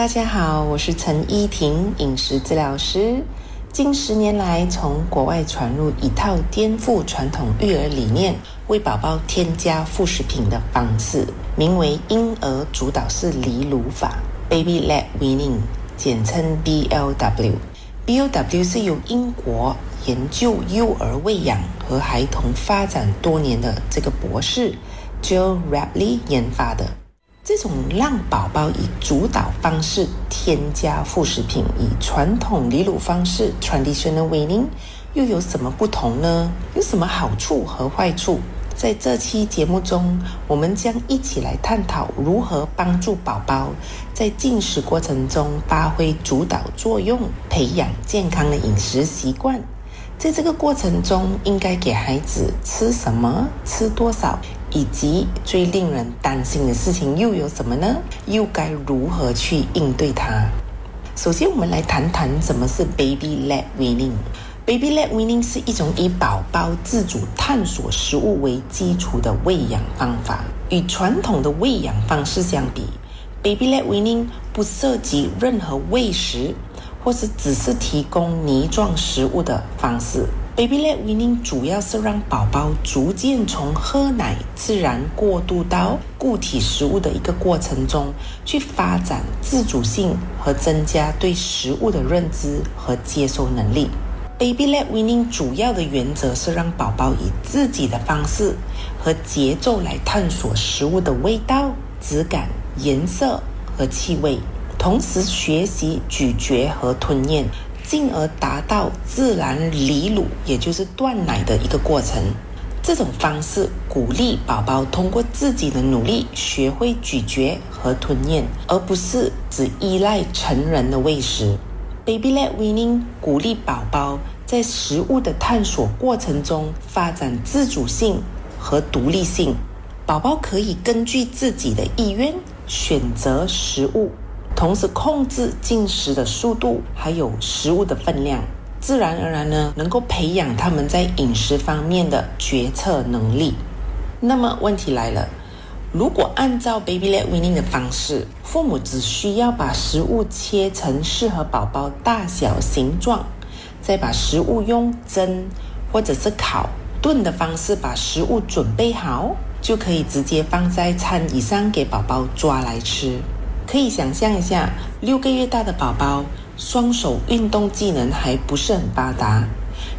大家好，我是陈依婷，饮食治疗师。近十年来，从国外传入一套颠覆传统育儿理念、为宝宝添加副食品的方式，名为婴儿主导式离乳法 （Baby-led weaning），简称 BLW。BLW 是由英国研究幼儿喂养和孩童发展多年的这个博士 Joe Rapley 研发的。这种让宝宝以主导方式添加副食品，以传统离乳方式 （traditional weaning） 又有什么不同呢？有什么好处和坏处？在这期节目中，我们将一起来探讨如何帮助宝宝在进食过程中发挥主导作用，培养健康的饮食习惯。在这个过程中，应该给孩子吃什么，吃多少，以及最令人担心的事情又有什么呢？又该如何去应对它？首先，我们来谈谈什么是 Baby-led weaning。Baby-led weaning 是一种以宝宝自主探索食物为基础的喂养方法。与传统的喂养方式相比，Baby-led weaning 不涉及任何喂食。或是只是提供泥状食物的方式，Baby-led weaning 主要是让宝宝逐渐从喝奶自然过渡到固体食物的一个过程中，去发展自主性和增加对食物的认知和接受能力。Baby-led weaning 主要的原则是让宝宝以自己的方式和节奏来探索食物的味道、质感、颜色和气味。同时学习咀嚼和吞咽，进而达到自然离乳，也就是断奶的一个过程。这种方式鼓励宝宝通过自己的努力学会咀嚼和吞咽，而不是只依赖成人的喂食。Baby-led weaning 鼓励宝宝在食物的探索过程中发展自主性和独立性。宝宝可以根据自己的意愿选择食物。同时控制进食的速度，还有食物的分量，自然而然呢，能够培养他们在饮食方面的决策能力。那么问题来了，如果按照 Baby-led weaning 的方式，父母只需要把食物切成适合宝宝大小形状，再把食物用蒸或者是烤、炖的方式把食物准备好，就可以直接放在餐椅上给宝宝抓来吃。可以想象一下，六个月大的宝宝双手运动技能还不是很发达，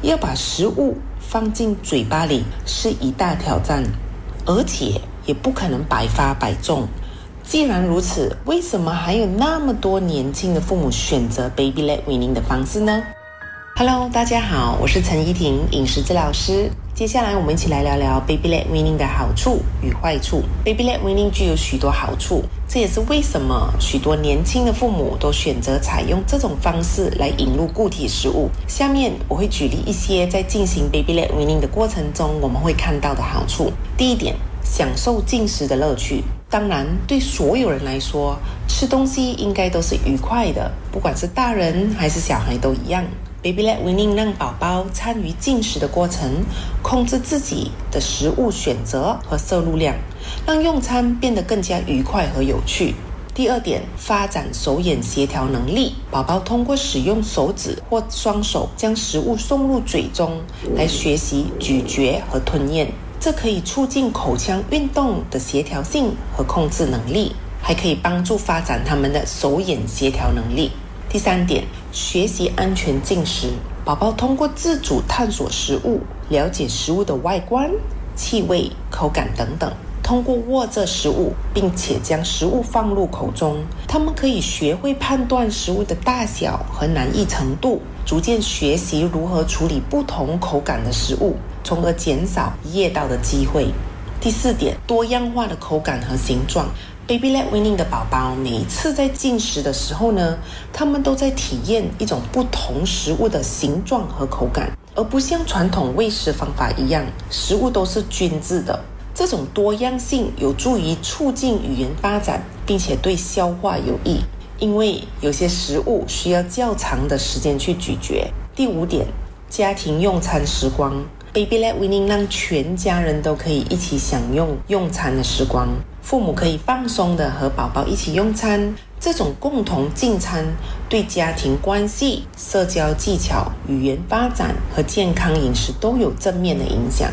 要把食物放进嘴巴里是一大挑战，而且也不可能百发百中。既然如此，为什么还有那么多年轻的父母选择 Baby-led weaning 的方式呢？Hello，大家好，我是陈怡婷，饮食治疗师。接下来，我们一起来聊聊 Baby-led weaning 的好处与坏处。Baby-led weaning 具有许多好处，这也是为什么许多年轻的父母都选择采用这种方式来引入固体食物。下面我会举例一些在进行 Baby-led weaning 的过程中我们会看到的好处。第一点，享受进食的乐趣。当然，对所有人来说，吃东西应该都是愉快的，不管是大人还是小孩都一样。Baby Let weaning 让宝宝参与进食的过程，控制自己的食物选择和摄入量，让用餐变得更加愉快和有趣。第二点，发展手眼协调能力。宝宝通过使用手指或双手将食物送入嘴中，来学习咀嚼和吞咽，这可以促进口腔运动的协调性和控制能力，还可以帮助发展他们的手眼协调能力。第三点，学习安全进食。宝宝通过自主探索食物，了解食物的外观、气味、口感等等。通过握着食物，并且将食物放入口中，他们可以学会判断食物的大小和难易程度，逐渐学习如何处理不同口感的食物，从而减少噎到的机会。第四点，多样化的口感和形状。Baby-led weaning 的宝宝每一次在进食的时候呢，他们都在体验一种不同食物的形状和口感，而不像传统喂食方法一样，食物都是均质的。这种多样性有助于促进语言发展，并且对消化有益，因为有些食物需要较长的时间去咀嚼。第五点，家庭用餐时光。Baby-led weaning 让全家人都可以一起享用用餐的时光。父母可以放松的和宝宝一起用餐，这种共同进餐对家庭关系、社交技巧、语言发展和健康饮食都有正面的影响。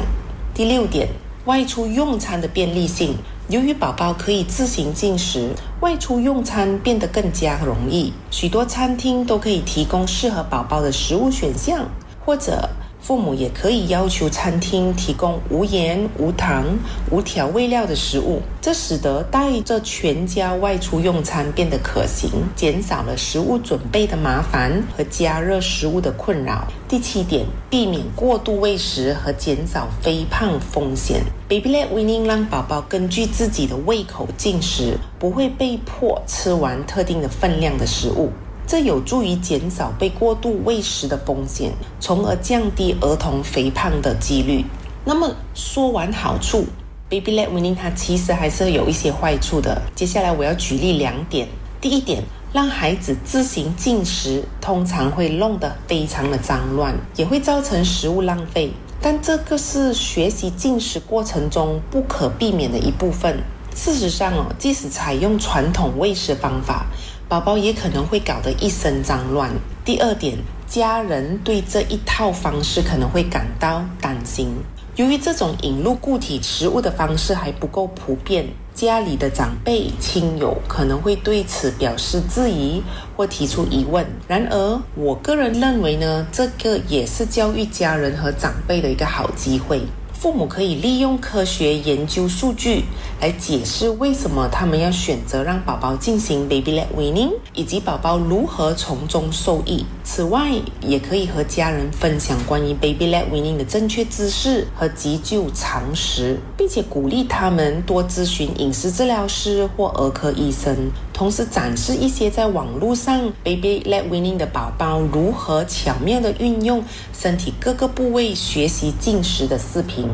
第六点，外出用餐的便利性。由于宝宝可以自行进食，外出用餐变得更加容易。许多餐厅都可以提供适合宝宝的食物选项，或者。父母也可以要求餐厅提供无盐、无糖、无调味料的食物，这使得带着全家外出用餐变得可行，减少了食物准备的麻烦和加热食物的困扰。第七点，避免过度喂食和减少肥胖风险。Baby-led weaning 让宝宝根据自己的胃口进食，不会被迫吃完特定的分量的食物。这有助于减少被过度喂食的风险，从而降低儿童肥胖的几率。那么说完好处，Baby-led weaning 它其实还是有一些坏处的。接下来我要举例两点。第一点，让孩子自行进食，通常会弄得非常的脏乱，也会造成食物浪费。但这个是学习进食过程中不可避免的一部分。事实上哦，即使采用传统喂食方法，宝宝也可能会搞得一身脏乱。第二点，家人对这一套方式可能会感到担心，由于这种引入固体食物的方式还不够普遍，家里的长辈亲友可能会对此表示质疑或提出疑问。然而，我个人认为呢，这个也是教育家人和长辈的一个好机会。父母可以利用科学研究数据来解释为什么他们要选择让宝宝进行 baby-led weaning，以及宝宝如何从中受益。此外，也可以和家人分享关于 baby-led weaning 的正确知识和急救常识，并且鼓励他们多咨询饮食治疗师或儿科医生。同时，展示一些在网络上 baby-led weaning 的宝宝如何巧妙地运用身体各个部位学习进食的视频。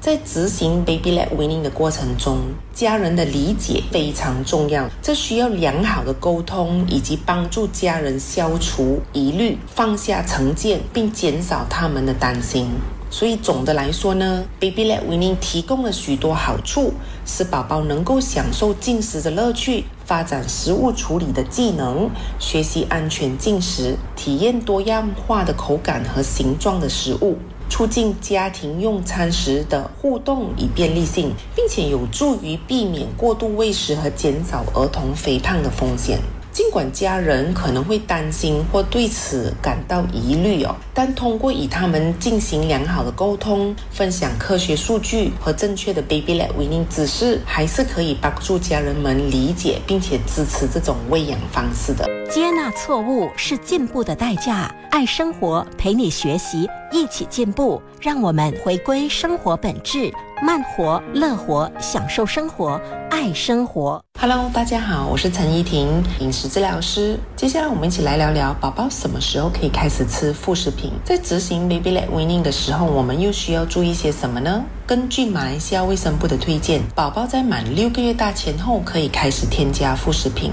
在执行 baby-led weaning 的过程中，家人的理解非常重要。这需要良好的沟通，以及帮助家人消除疑虑、放下成见，并减少他们的担心。所以总的来说呢，baby-led weaning 提供了许多好处，使宝宝能够享受进食的乐趣，发展食物处理的技能，学习安全进食，体验多样化的口感和形状的食物。促进家庭用餐时的互动与便利性，并且有助于避免过度喂食和减少儿童肥胖的风险。尽管家人可能会担心或对此感到疑虑哦，但通过与他们进行良好的沟通，分享科学数据和正确的 baby-led weaning 知识，还是可以帮助家人们理解并且支持这种喂养方式的。接纳错误是进步的代价。爱生活，陪你学习，一起进步。让我们回归生活本质，慢活、乐活，享受生活，爱生活。Hello，大家好，我是陈怡婷，饮食治疗师。接下来我们一起来聊聊宝宝什么时候可以开始吃副食品。在执行 baby-led weaning 的时候，我们又需要注意些什么呢？根据马来西亚卫生部的推荐，宝宝在满六个月大前后可以开始添加副食品。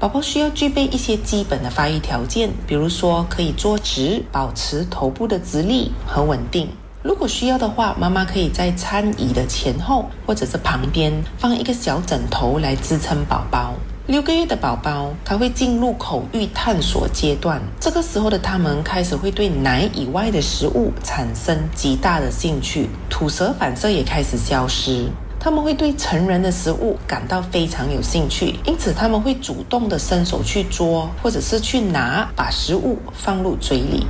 宝宝需要具备一些基本的发育条件，比如说可以坐直，保持头部的直立和稳定。如果需要的话，妈妈可以在餐椅的前后或者是旁边放一个小枕头来支撑宝宝。六个月的宝宝，他会进入口欲探索阶段，这个时候的他们开始会对奶以外的食物产生极大的兴趣，吐舌反射也开始消失。他们会对成人的食物感到非常有兴趣，因此他们会主动的伸手去捉，或者是去拿，把食物放入嘴里。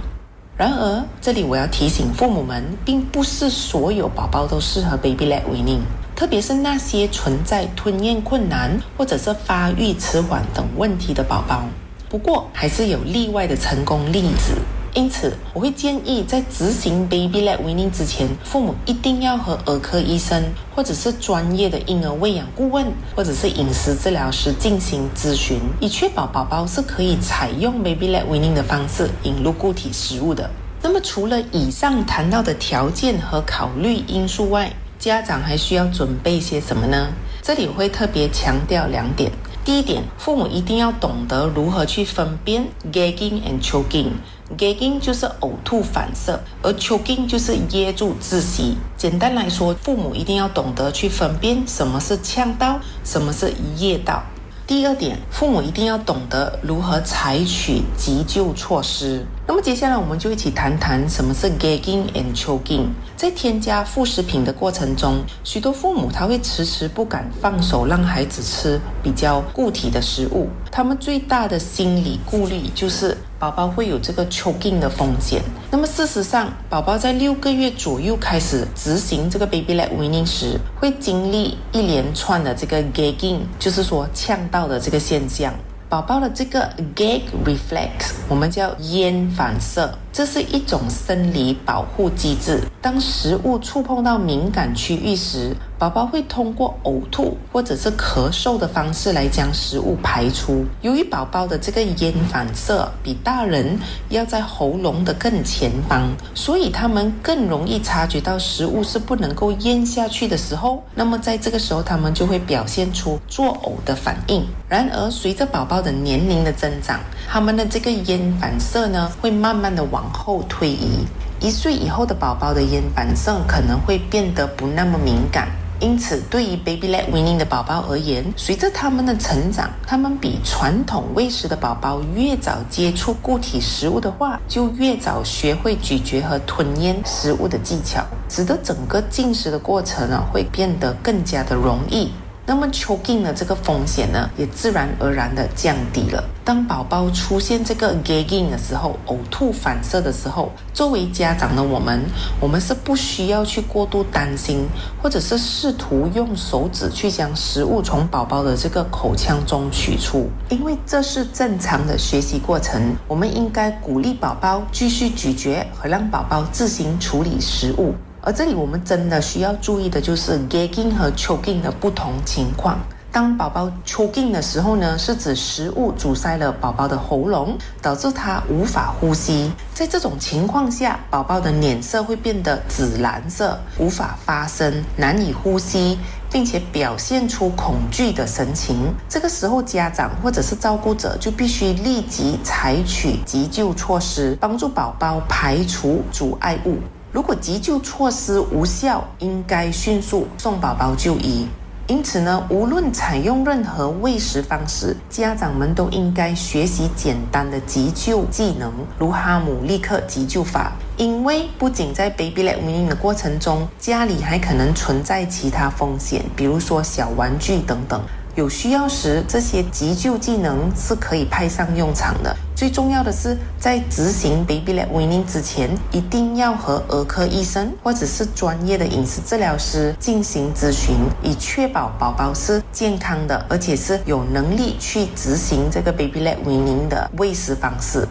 然而，这里我要提醒父母们，并不是所有宝宝都适合 baby-led weaning，特别是那些存在吞咽困难或者是发育迟缓等问题的宝宝。不过，还是有例外的成功例子。因此，我会建议在执行 baby-led weaning 之前，父母一定要和儿科医生，或者是专业的婴儿喂养顾问，或者是饮食治疗师进行咨询，以确保宝宝是可以采用 baby-led weaning 的方式引入固体食物的。那么，除了以上谈到的条件和考虑因素外，家长还需要准备些什么呢？这里我会特别强调两点。第一点，父母一定要懂得如何去分辨 gagging and choking。gagging 就是呕吐反射，而 choking 就是噎住窒息。简单来说，父母一定要懂得去分辨什么是呛到，什么是噎到。第二点，父母一定要懂得如何采取急救措施。那么接下来我们就一起谈谈什么是 gagging and choking。在添加副食品的过程中，许多父母他会迟迟不敢放手让孩子吃比较固体的食物，他们最大的心理顾虑就是宝宝会有这个 choking 的风险。那么事实上，宝宝在六个月左右开始执行这个 baby led weaning 时，会经历一连串的这个 gagging，就是说呛到的这个现象。宝宝的这个 gag reflex，我们叫咽反射，这是一种生理保护机制。当食物触碰到敏感区域时，宝宝会通过呕吐或者是咳嗽的方式来将食物排出。由于宝宝的这个咽反射比大人要在喉咙的更前方，所以他们更容易察觉到食物是不能够咽下去的时候。那么在这个时候，他们就会表现出作呕的反应。然而，随着宝宝的年龄的增长，他们的这个咽反射呢，会慢慢的往后推移。一岁以后的宝宝的咽反射可能会变得不那么敏感。因此，对于 baby led weaning 的宝宝而言，随着他们的成长，他们比传统喂食的宝宝越早接触固体食物的话，就越早学会咀嚼和吞咽食物的技巧，使得整个进食的过程呢会变得更加的容易。那么 choking 的这个风险呢，也自然而然的降低了。当宝宝出现这个 gagging 的时候，呕吐反射的时候，作为家长的我们，我们是不需要去过度担心，或者是试图用手指去将食物从宝宝的这个口腔中取出，因为这是正常的学习过程。我们应该鼓励宝宝继续咀嚼和让宝宝自行处理食物。而这里我们真的需要注意的就是 gagging 和 choking 的不同情况。当宝宝 choking 的时候呢，是指食物阻塞了宝宝的喉咙，导致他无法呼吸。在这种情况下，宝宝的脸色会变得紫蓝色，无法发声，难以呼吸，并且表现出恐惧的神情。这个时候，家长或者是照顾者就必须立即采取急救措施，帮助宝宝排除阻碍物。如果急救措施无效，应该迅速送宝宝就医。因此呢，无论采用任何喂食方式，家长们都应该学习简单的急救技能，如哈姆立克急救法。因为不仅在 baby led weaning 的过程中，家里还可能存在其他风险，比如说小玩具等等。有需要时，这些急救技能是可以派上用场的。最重要的是，在执行 baby led weaning 之前，一定要和儿科医生或者是专业的饮食治疗师进行咨询，以确保宝宝是健康的，而且是有能力去执行这个 baby led weaning 的喂食方式。